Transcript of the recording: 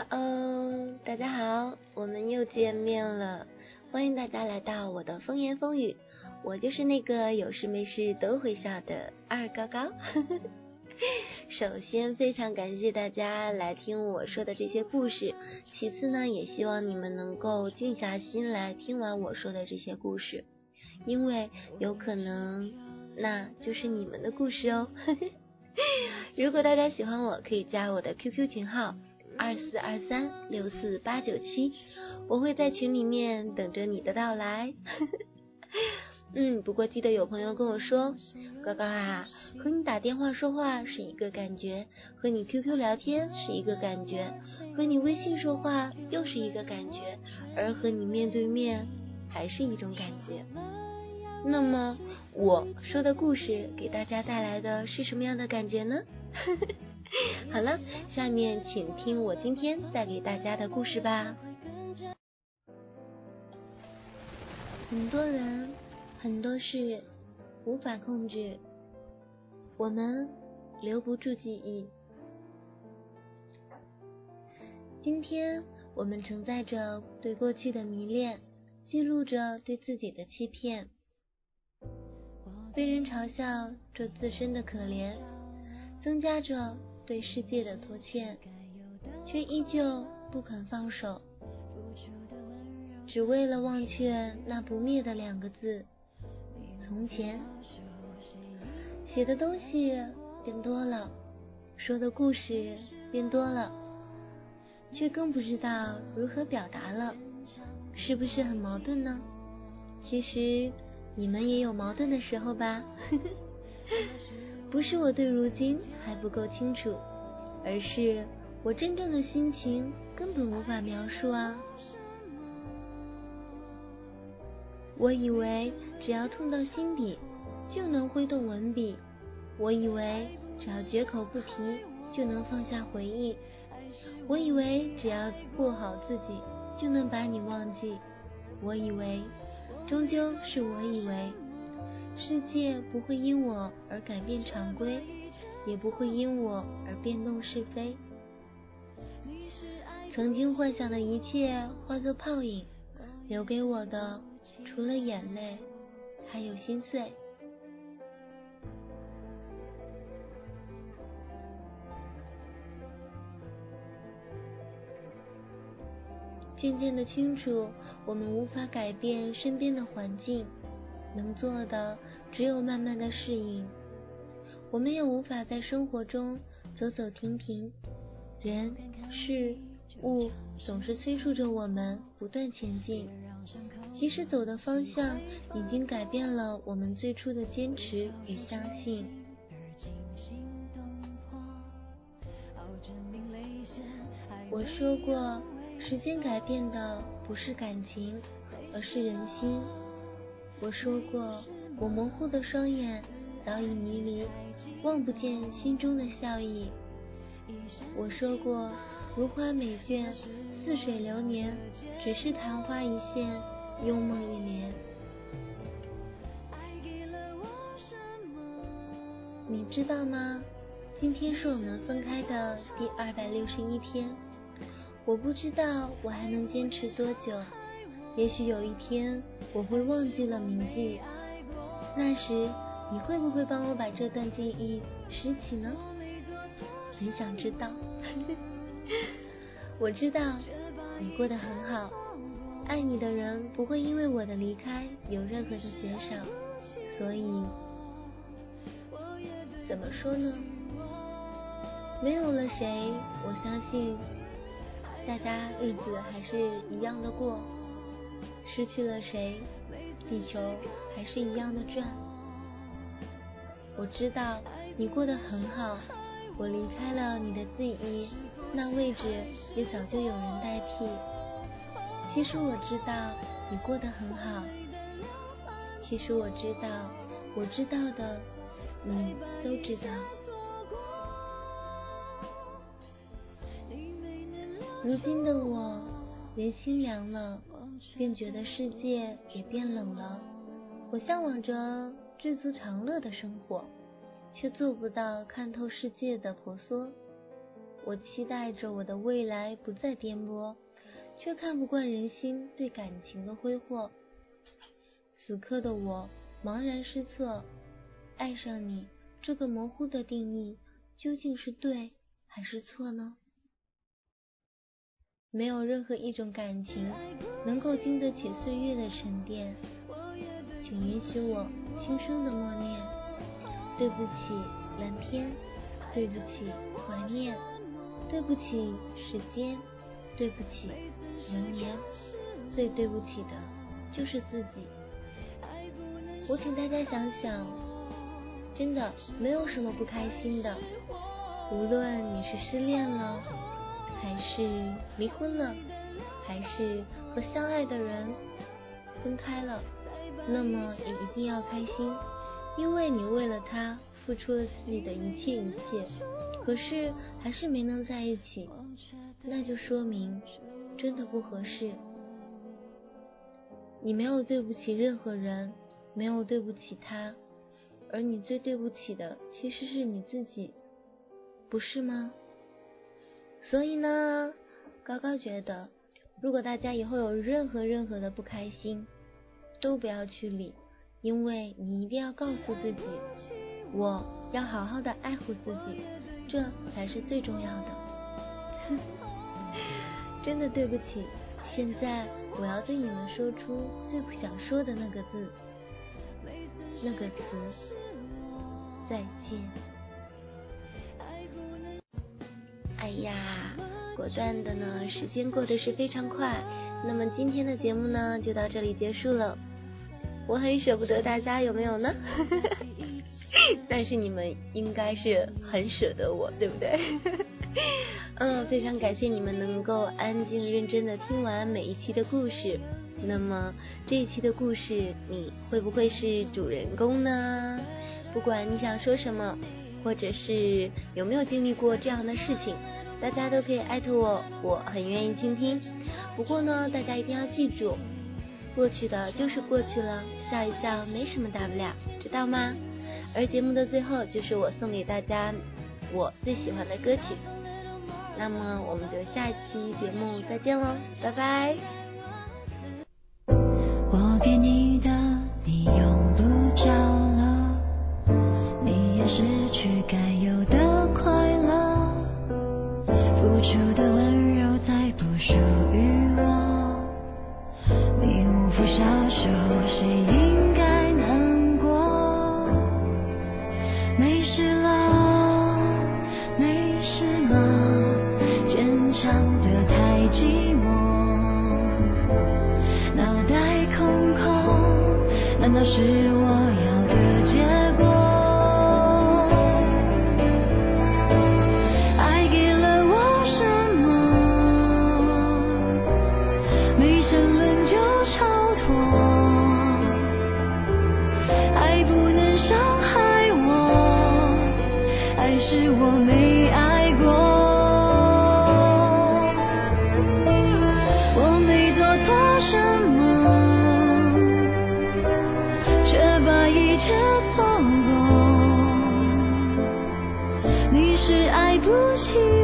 哈喽，大家好，我们又见面了，欢迎大家来到我的风言风语，我就是那个有事没事都会笑的二高高。首先，非常感谢大家来听我说的这些故事，其次呢，也希望你们能够静下心来听完我说的这些故事，因为有可能那就是你们的故事哦。如果大家喜欢我，可以加我的 QQ 群号二四二三六四八九七，我会在群里面等着你的到来。嗯，不过记得有朋友跟我说，高高啊，和你打电话说话是一个感觉，和你 QQ 聊天是一个感觉，和你微信说话又是一个感觉，而和你面对面还是一种感觉。那么我说的故事给大家带来的是什么样的感觉呢？呵呵 好了，下面请听我今天带给大家的故事吧。很多人，很多事无法控制，我们留不住记忆。今天我们承载着对过去的迷恋，记录着对自己的欺骗。被人嘲笑着自身的可怜，增加着对世界的拖欠，却依旧不肯放手，只为了忘却那不灭的两个字——从前。写的东西变多了，说的故事变多了，却更不知道如何表达了，是不是很矛盾呢？其实。你们也有矛盾的时候吧？不是我对如今还不够清楚，而是我真正的心情根本无法描述啊！我以为只要痛到心底就能挥动文笔，我以为只要绝口不提就能放下回忆，我以为只要过好自己就能把你忘记，我以为。终究是我以为，世界不会因我而改变常规，也不会因我而变动是非。曾经幻想的一切化作泡影，留给我的除了眼泪，还有心碎。渐渐的清楚，我们无法改变身边的环境，能做的只有慢慢的适应。我们也无法在生活中走走停停，人事物总是催促着我们不断前进，即使走的方向已经改变了我们最初的坚持与相信。我说过。时间改变的不是感情，而是人心。我说过，我模糊的双眼早已迷离，望不见心中的笑意。我说过，如花美眷，似水流年，只是昙花一现，幽梦一帘。你知道吗？今天是我们分开的第二百六十一天。我不知道我还能坚持多久，也许有一天我会忘记了铭记，那时你会不会帮我把这段记忆拾起呢？很想知道。我知道你过得很好，爱你的人不会因为我的离开有任何的减少，所以怎么说呢？没有了谁，我相信。大家日子还是一样的过，失去了谁，地球还是一样的转。我知道你过得很好，我离开了你的记忆，那位置也早就有人代替。其实我知道你过得很好，其实我知道，我知道的，你都知道。如今的我，人心凉了，便觉得世界也变冷了。我向往着知足常乐的生活，却做不到看透世界的婆娑。我期待着我的未来不再颠簸，却看不惯人心对感情的挥霍。此刻的我茫然失措，爱上你这个模糊的定义究竟是对还是错呢？没有任何一种感情能够经得起岁月的沉淀，请允许我轻声的默念：对不起，蓝天；对不起，怀念；对不起，时间；对不起，流年。最对不起的就是自己。我请大家想想，真的没有什么不开心的，无论你是失恋了。还是离婚了，还是和相爱的人分开了，那么也一定要开心，因为你为了他付出了自己的一切一切，可是还是没能在一起，那就说明真的不合适。你没有对不起任何人，没有对不起他，而你最对不起的其实是你自己，不是吗？所以呢，高高觉得，如果大家以后有任何任何的不开心，都不要去理，因为你一定要告诉自己，我要好好的爱护自己，这才是最重要的。真的对不起，现在我要对你们说出最不想说的那个字，那个词，再见。果断的呢，时间过得是非常快。那么今天的节目呢，就到这里结束了。我很舍不得大家，有没有呢？但是你们应该是很舍得我，对不对？嗯，非常感谢你们能够安静认真的听完每一期的故事。那么这一期的故事，你会不会是主人公呢？不管你想说什么。或者是有没有经历过这样的事情，大家都可以艾特我，我很愿意倾听。不过呢，大家一定要记住，过去的就是过去了，笑一笑没什么大不了，知道吗？而节目的最后就是我送给大家我最喜欢的歌曲。那么我们就下一期节目再见喽，拜拜。我给，你却错过你是爱不起